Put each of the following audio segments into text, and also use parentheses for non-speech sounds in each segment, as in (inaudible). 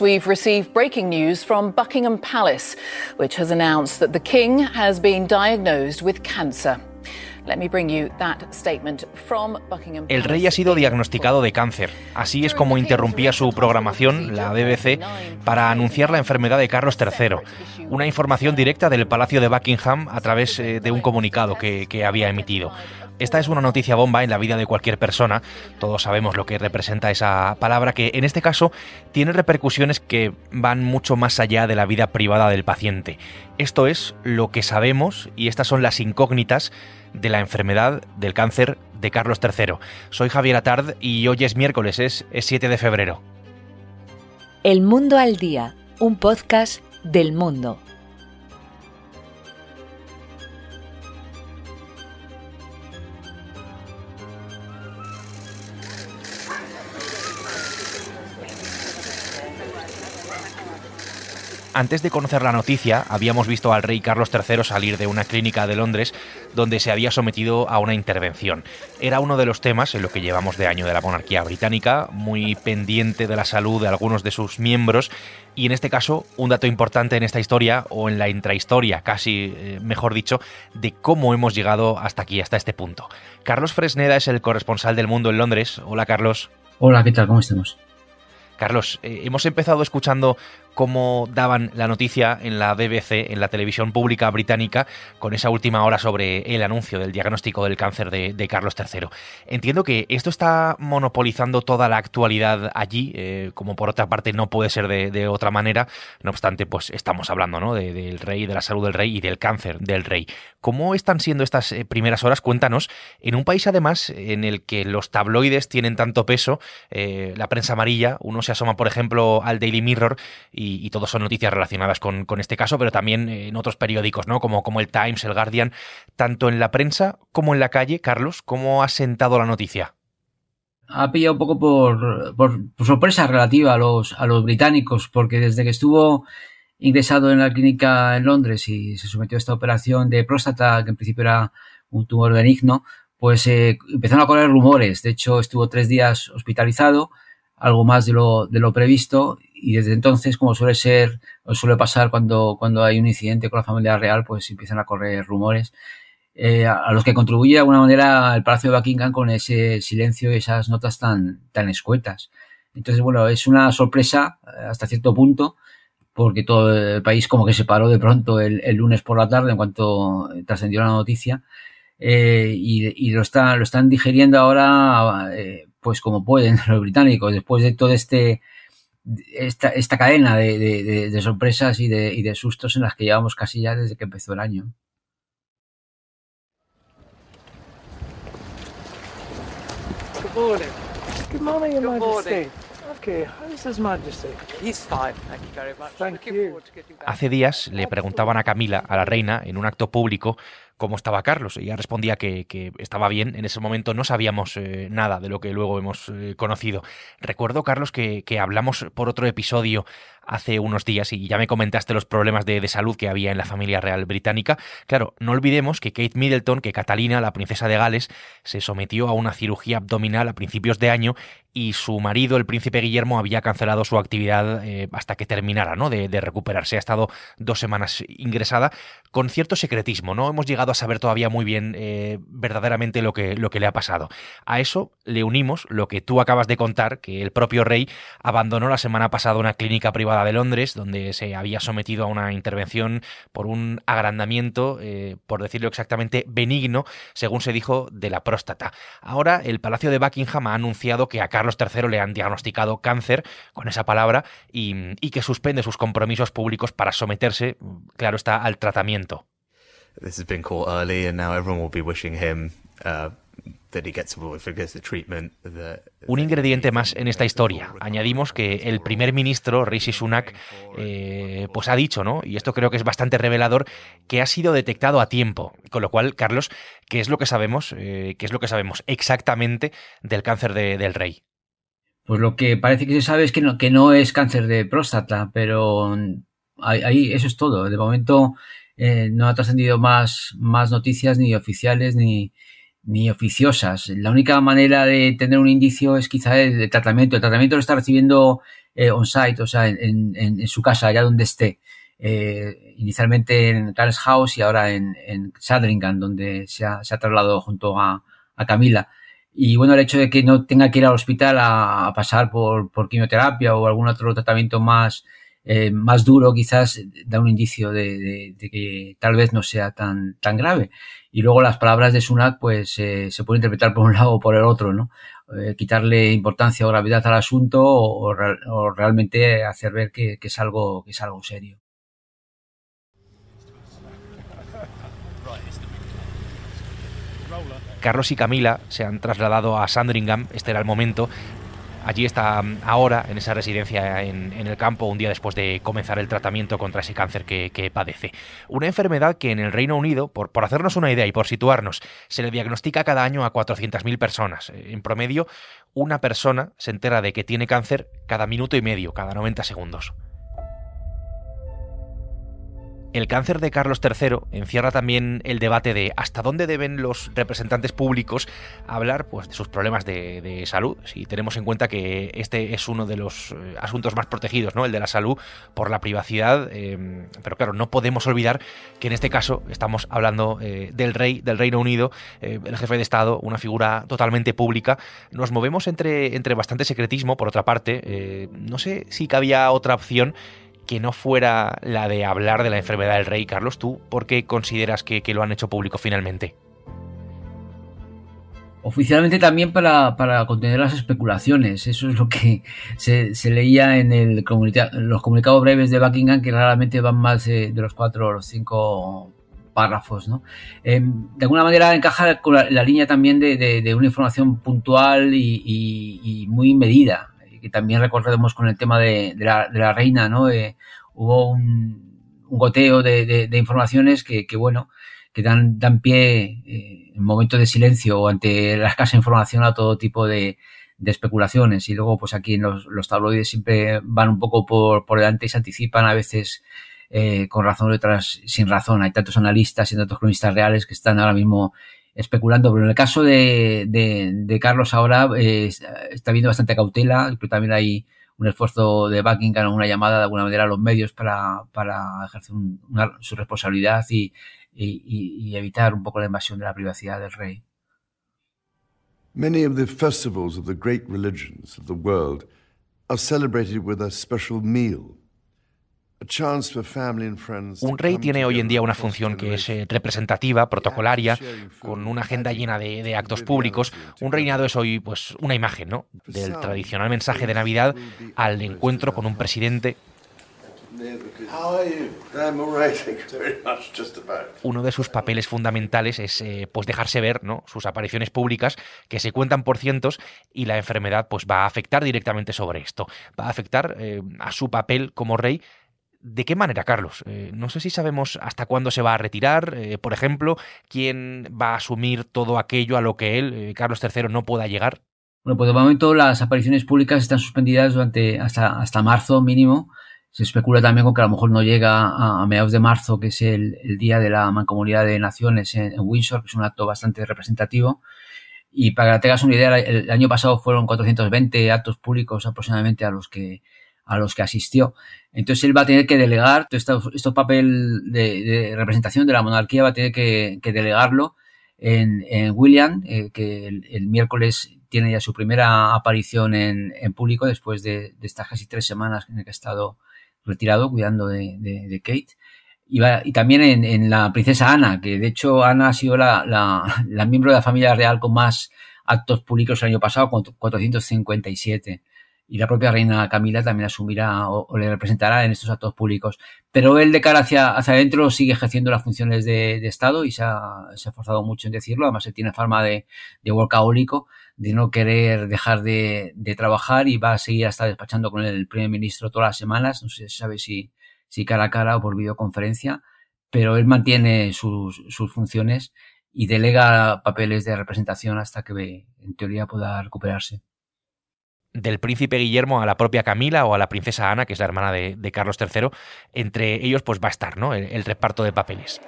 We've received breaking news from Buckingham Palace, which has announced that the King has been diagnosed with cancer. El rey ha sido diagnosticado de cáncer. Así es como interrumpía su programación, la BBC, para anunciar la enfermedad de Carlos III. Una información directa del Palacio de Buckingham a través eh, de un comunicado que, que había emitido. Esta es una noticia bomba en la vida de cualquier persona. Todos sabemos lo que representa esa palabra, que en este caso tiene repercusiones que van mucho más allá de la vida privada del paciente. Esto es lo que sabemos y estas son las incógnitas de la enfermedad del cáncer de Carlos III. Soy Javier Atard y hoy es miércoles, es, 7 de febrero. El Mundo al Día, un podcast del mundo. Antes de conocer la noticia, habíamos visto al rey Carlos III salir de una clínica de Londres donde se había sometido a una intervención. Era uno de los temas en lo que llevamos de año de la monarquía británica, muy pendiente de la salud de algunos de sus miembros y en este caso un dato importante en esta historia o en la intrahistoria, casi eh, mejor dicho, de cómo hemos llegado hasta aquí, hasta este punto. Carlos Fresneda es el corresponsal del mundo en Londres. Hola Carlos. Hola, ¿qué tal? ¿Cómo estamos? Carlos, eh, hemos empezado escuchando cómo daban la noticia en la BBC, en la televisión pública británica, con esa última hora sobre el anuncio del diagnóstico del cáncer de, Carlos III. Entiendo que esto está monopolizando toda la actualidad allí, eh, como por otra parte no puede ser de, otra manera. No obstante, pues estamos hablando ¿no? del rey, de la salud del rey y del cáncer del rey. ¿Cómo están siendo estas eh, primeras horas? Cuéntanos, en un país además en el que los tabloides tienen tanto peso, eh, la prensa amarilla, uno se asoma, por ejemplo, al Daily Mirror y y, todos son noticias relacionadas con, este caso, pero también en otros periódicos, ¿no? Como, como el Times, el Guardian, tanto en la prensa como en la calle. Carlos, ¿cómo ha sentado la noticia? Ha pillado un poco por, por, sorpresa relativa a los, a los británicos, porque desde que estuvo ingresado en la clínica en Londres y se sometió a esta operación de próstata, que en principio era un tumor benigno, pues eh, empezaron a correr rumores. De hecho, estuvo tres días hospitalizado, algo más de lo previsto, y desde entonces, como suele ser o suele pasar cuando, cuando hay un incidente con la familia real, pues empiezan a correr rumores. Eh, a, los que contribuye de alguna manera el Palacio de Buckingham con ese silencio y esas notas tan, tan escuetas. Entonces, bueno, es una sorpresa eh, hasta cierto punto, porque todo el país como que se paró de pronto el, lunes por la tarde en cuanto trascendió la noticia. Eh, y, lo, está, lo están digeriendo ahora pues como pueden (laughs) los británicos, después de todo este esta, esta cadena de, de, de sorpresas y de, y de sustos en las que llevamos casi ya desde que empezó el año. Good morning. Good morning, Your Good Majesty. Morning. Okay, how's His Majesty? He's fine, thank you very much. Thank you. Hace días le preguntaban a Camila, a la reina, en un acto público, cómo estaba Carlos. Ella respondía que, estaba bien. En ese momento no sabíamos eh, nada de lo que luego hemos eh, conocido. Recuerdo, Carlos, que, hablamos por otro episodio hace unos días y ya me comentaste los problemas de, de, salud que había en la familia real británica. Claro, no olvidemos que Kate Middleton, que Catalina, la princesa de Gales, se sometió a una cirugía abdominal a principios de año y su marido, el príncipe Guillermo, había cancelado su actividad eh, hasta que terminara ¿no? de, de recuperarse. Ha estado dos semanas ingresada con cierto secretismo. No hemos llegado a saber todavía muy bien eh, verdaderamente lo que, lo que le ha pasado. A eso le unimos lo que tú acabas de contar, que el propio rey abandonó la semana pasada una clínica privada de Londres, donde se había sometido a una intervención por un agrandamiento, eh, por decirlo exactamente, benigno, según se dijo, de la próstata. Ahora el Palacio de Buckingham ha anunciado que a Carlos III le han diagnosticado cáncer, con esa palabra, y, y que suspende sus compromisos públicos para someterse, claro está, al tratamiento. Un ingrediente más en esta historia. Añadimos que el primer ministro, Rishi Sunak, eh, pues ha dicho, ¿no? Y esto creo que es bastante revelador, que ha sido detectado a tiempo. Con lo cual, Carlos, ¿qué es lo que sabemos? Eh, ¿Qué es lo que sabemos exactamente del cáncer del rey? Pues lo que parece que se sabe es que no, que no es cáncer de próstata, pero ahí eso es todo. De momento eh, no ha trascendido más, más noticias ni oficiales ni, ni oficiosas. La única manera de tener un indicio es quizá el, tratamiento. El tratamiento lo está recibiendo eh, on-site, o sea, en, en, su casa, allá donde esté. Eh, inicialmente en Clarence House y ahora en, en Sandringham, donde se ha, se ha trasladado junto a, a, Camila. Y bueno, el hecho de que no tenga que ir al hospital a, pasar por, por, quimioterapia o algún otro tratamiento más, eh, más duro, quizás da un indicio de, que tal vez no sea tan, tan grave. Y luego las palabras de Sunak, pues eh, se pueden interpretar por un lado o por el otro, ¿no? Eh, quitarle importancia o gravedad al asunto o, o realmente hacer ver que, que, es algo, que es algo serio. Carlos y Camila se han trasladado a Sandringham, este era el momento. Allí está mm, ahora, en esa residencia en, el campo, un día después de comenzar el tratamiento contra ese cáncer que, padece. Una enfermedad que en el Reino Unido, por, por, hacernos una idea y por situarnos, se le diagnostica cada año a 400.000 personas. En promedio, una persona se entera de que tiene cáncer cada minuto y medio, cada 90 segundos. El cáncer de Carlos III encierra también el debate de hasta dónde deben los representantes públicos hablar pues, de sus problemas de, salud, si tenemos en cuenta que este es uno de los eh, asuntos más protegidos, ¿no? el de la salud por la privacidad, em, pero claro, no podemos olvidar que en este caso estamos hablando eh, del rey del Reino Unido, eh, el jefe de Estado, una figura totalmente pública. Nos movemos entre, entre bastante secretismo, por otra parte, no sé si cabía otra opción que no fuera la de hablar de la enfermedad del rey. Carlos, ¿tú por qué consideras que, lo han hecho público finalmente? Oficialmente también para, contener las especulaciones. Eso es lo que se, leía en el los comunicados breves de Buckingham, que raramente van más de, los cuatro o los cinco párrafos. ¿no? Em, de alguna manera encaja con la, línea también de, una información puntual y muy medida que también recordemos con el tema de, la, reina, ¿no? Eh, hubo un, goteo de, informaciones que, bueno, que dan, dan pie eh, en momentos de silencio o ante la escasa información a todo tipo de, especulaciones. Y luego, pues aquí en los, tabloides siempre van un poco por, delante y se anticipan a veces eh, con razón o otras sin razón. Hay tantos analistas y tantos cronistas reales que están ahora mismo especulando, pero en el caso de, de, Carlos ahora eh, está habiendo bastante cautela, pero también hay un esfuerzo de Buckingham, una llamada de alguna manera a los medios para, para ejercer su responsabilidad y, y, evitar un poco la invasión de la privacidad del rey. Many of the festivals of the great religions of the world are celebrated with a meal. Un rey tiene hoy en día una función que es eh, representativa, protocolaria, con una agenda llena de, actos públicos. Un reinado es hoy pues una imagen ¿no? del tradicional mensaje de Navidad al encuentro con un presidente uno de sus papeles fundamentales es eh, pues dejarse ver, ¿no? Sus apariciones públicas que se cuentan por cientos y la enfermedad pues va a afectar directamente sobre esto. Va a afectar eh, a su papel como rey ¿De qué manera, Carlos? Eh, no sé si sabemos hasta cuándo se va a retirar, eh, por ejemplo, quién va a asumir todo aquello a lo que él, eh, Carlos III, no pueda llegar. Bueno, pues de momento las apariciones públicas están suspendidas durante hasta, hasta marzo mínimo. Se especula también con que a lo mejor no llega a, mediados de marzo, que es el, día de la Mancomunidad de Naciones en, Windsor, que es un acto bastante representativo. Y para que tengas una idea, el año pasado fueron 420 actos públicos aproximadamente a los que a los que asistió. Entonces él va a tener que delegar todo este, papel de, representación de la monarquía, va a tener que, delegarlo en, William, eh, que el, miércoles tiene ya su primera aparición en, público después de, estas casi tres semanas en las que ha estado retirado cuidando de, Kate. Y, y también en, la princesa Ana, que de hecho Ana ha sido la, la miembro de la familia real con más actos públicos el año pasado, con 457 y la propia reina Camila también asumirá o, le representará en estos actos públicos. Pero él de cara hacia, hacia adentro sigue ejerciendo las funciones de, Estado y se ha, se ha, esforzado mucho en decirlo. Además, él tiene fama de, de workahólico, de no querer dejar de, trabajar y va a seguir hasta despachando con el primer ministro todas las semanas. No si sabe si, si cara a cara o por videoconferencia, pero él mantiene sus, sus funciones y delega papeles de representación hasta que en teoría pueda recuperarse del príncipe Guillermo a la propia Camila o a la princesa Ana, que es la hermana de, Carlos III, entre ellos pues va a estar ¿no? el reparto de papeles.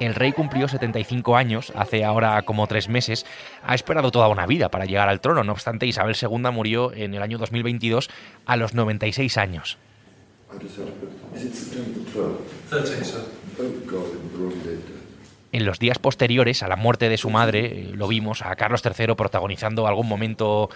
El rey cumplió 75 años hace ahora como tres meses. Ha esperado toda una vida para llegar al trono. No obstante, Isabel II murió en el año 2022 a los 96 años. En los días posteriores a la muerte de su madre, eh, lo vimos a Carlos III protagonizando algún momento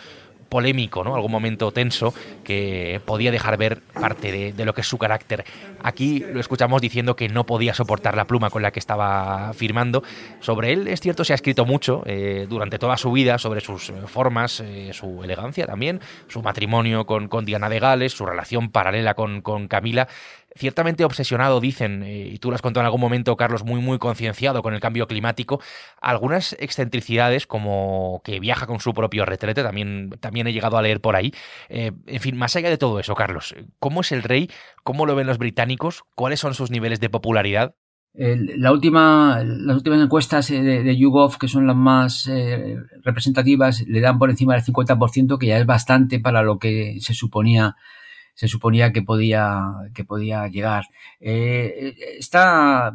polémico, ¿no? algún momento tenso que podía dejar ver parte de, lo que es su carácter. Aquí lo escuchamos diciendo que no podía soportar la pluma con la que estaba firmando. Sobre él, es cierto, se ha escrito mucho eh, durante toda su vida sobre sus eh, formas, eh, su elegancia también, su matrimonio con, con, Diana de Gales, su relación paralela con, con Camila ciertamente obsesionado, dicen, eh, y tú lo has contado en algún momento, Carlos, muy, muy concienciado con el cambio climático, algunas excentricidades como que viaja con su propio retrete, también, también he llegado a leer por ahí. Eh, en fin, más allá de todo eso, Carlos, ¿cómo es el rey? ¿Cómo lo ven los británicos? ¿Cuáles son sus niveles de popularidad? la última, las últimas encuestas de, de YouGov, que son las más eh, representativas, le dan por encima del 50%, que ya es bastante para lo que se suponía se suponía que podía, que podía llegar. Eh, está,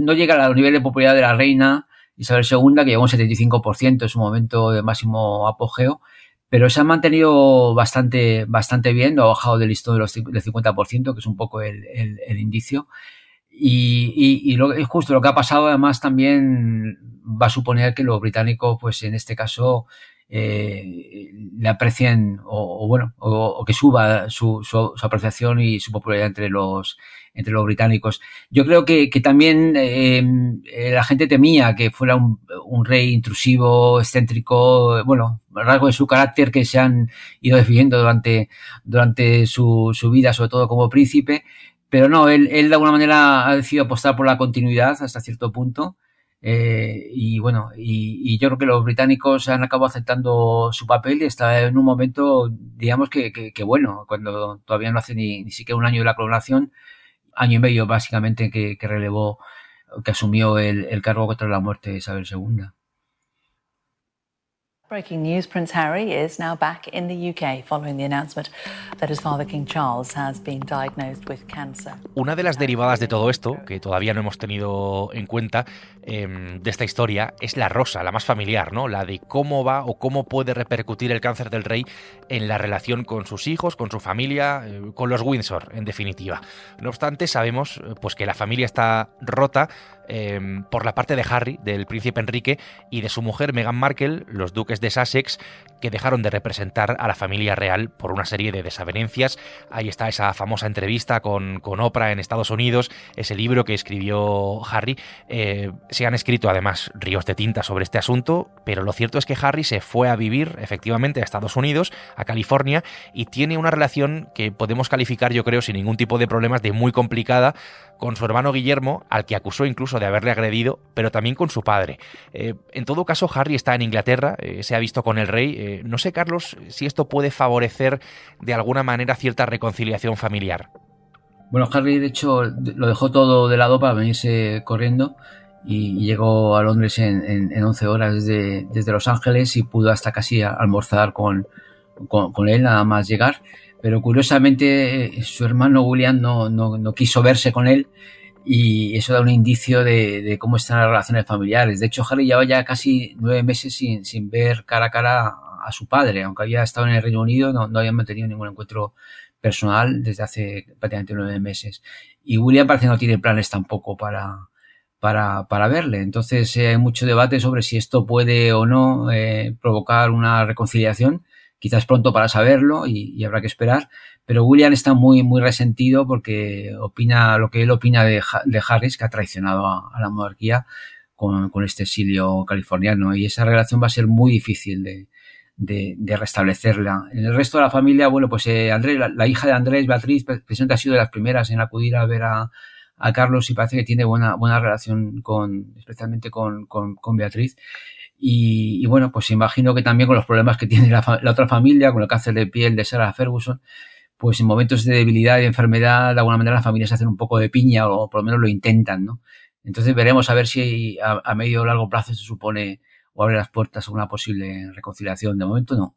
no llega al nivel de popularidad de la reina Isabel II, que llegó un 75% en su momento de máximo apogeo, pero se ha mantenido bastante, bastante bien, no ha bajado del listón de los, del 50%, que es un poco el, el, indicio. Y, y, y lo, justo lo que ha pasado además también va a suponer que los británicos, pues en este caso, eh, le aprecien o, bueno o, que suba su, apreciación y su popularidad entre los entre los británicos. Yo creo que, también eh, la gente temía que fuera un, rey intrusivo, excéntrico, bueno, rasgos de su carácter que se han ido definiendo durante, durante su, su vida, sobre todo como príncipe. Pero no, él, él de alguna manera ha decidido apostar por la continuidad hasta cierto punto eh, y bueno, y, yo creo que los británicos han acabado aceptando su papel y está en un momento, digamos que, que, bueno, cuando todavía no hace ni, ni, siquiera un año de la coronación, año y medio básicamente que, que relevó, que asumió el, el cargo contra la muerte de Isabel II. Breaking news Prince Harry is now back in the UK following the announcement that his father, King Charles, has been diagnosed with cancer. Una de las derivadas de todo esto, que todavía no hemos tenido en cuenta eh, de esta historia, es la rosa, la más familiar, ¿no? La de cómo va o cómo puede repercutir el cáncer del rey en la relación con sus hijos, con su familia, eh, con los Windsor, en definitiva. No obstante, sabemos eh, pues, que la familia está rota Em, por la parte de Harry, del príncipe Enrique, y de su mujer Meghan Markle, los duques de Sussex, que dejaron de representar a la familia real por una serie de desavenencias. Ahí está esa famosa entrevista con, con Oprah en Estados Unidos, ese libro que escribió Harry. Eh, se han escrito además ríos de tinta sobre este asunto, pero lo cierto es que Harry se fue a vivir efectivamente a Estados Unidos, a California, y tiene una relación que podemos calificar, yo creo, sin ningún tipo de problemas, de muy complicada con su hermano Guillermo, al que acusó incluso de haberle agredido, pero también con su padre. Eh, en todo caso, Harry está en Inglaterra, eh, se ha visto con el rey. Eh, no sé, Carlos, si esto puede favorecer de alguna manera cierta reconciliación familiar. Bueno, Harry, de hecho, lo dejó todo de lado para venirse corriendo y llegó a Londres en, 11 horas desde, desde, Los Ángeles y pudo hasta casi almorzar con, con él, nada más llegar pero curiosamente su hermano William no, no, no, quiso verse con él y eso da un indicio de, de, cómo están las relaciones familiares. De hecho, Harry lleva ya casi nueve meses sin, sin ver cara a cara a su padre, aunque había estado en el Reino Unido, no, no había mantenido ningún encuentro personal desde hace prácticamente nueve meses. Y William parece que no tiene planes tampoco para, para, para verle. Entonces eh, hay mucho debate sobre si esto puede o no eh, provocar una reconciliación quizás pronto para saberlo y, habrá que esperar. Pero William está muy, muy resentido porque opina lo que él opina de, Harris, que ha traicionado a, la monarquía con, con, este exilio californiano. Y esa relación va a ser muy difícil de, de, restablecerla. En el resto de la familia, bueno, pues eh, Andrés, la, hija de Andrés, Beatriz, precisamente ha sido de las primeras en acudir a ver a, a Carlos y parece que tiene buena, buena relación con, especialmente con, con Beatriz. Y, bueno, pues imagino que también con los problemas que tiene la, otra familia, con el cáncer de piel de Sarah Ferguson, pues en momentos de debilidad y enfermedad, de alguna manera las familias hacen un poco de piña o por lo menos lo intentan, ¿no? Entonces veremos a ver si a, medio o largo plazo se supone o abre las puertas a una posible reconciliación. De momento no.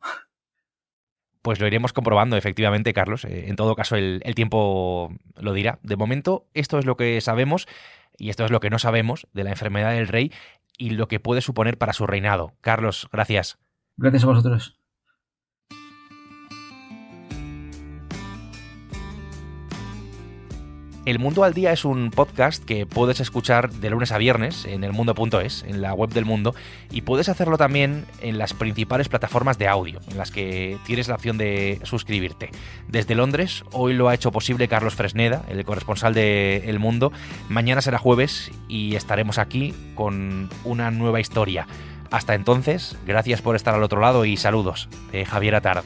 Pues lo iremos comprobando, efectivamente, Carlos. Eh, en todo caso, el, el tiempo lo dirá. De momento, esto es lo que sabemos y esto es lo que no sabemos de la enfermedad del rey y lo que puede suponer para su reinado. Carlos, gracias. Gracias a vosotros. El Mundo al Día es un podcast que puedes escuchar de lunes a viernes en elmundo.es, en la web del mundo, y puedes hacerlo también en las principales plataformas de audio, en las que tienes la opción de suscribirte. Desde Londres, hoy lo ha hecho posible Carlos Fresneda, el corresponsal de El Mundo. Mañana será jueves y estaremos aquí con una nueva historia. Hasta entonces, gracias por estar al otro lado y saludos de Javier Atard.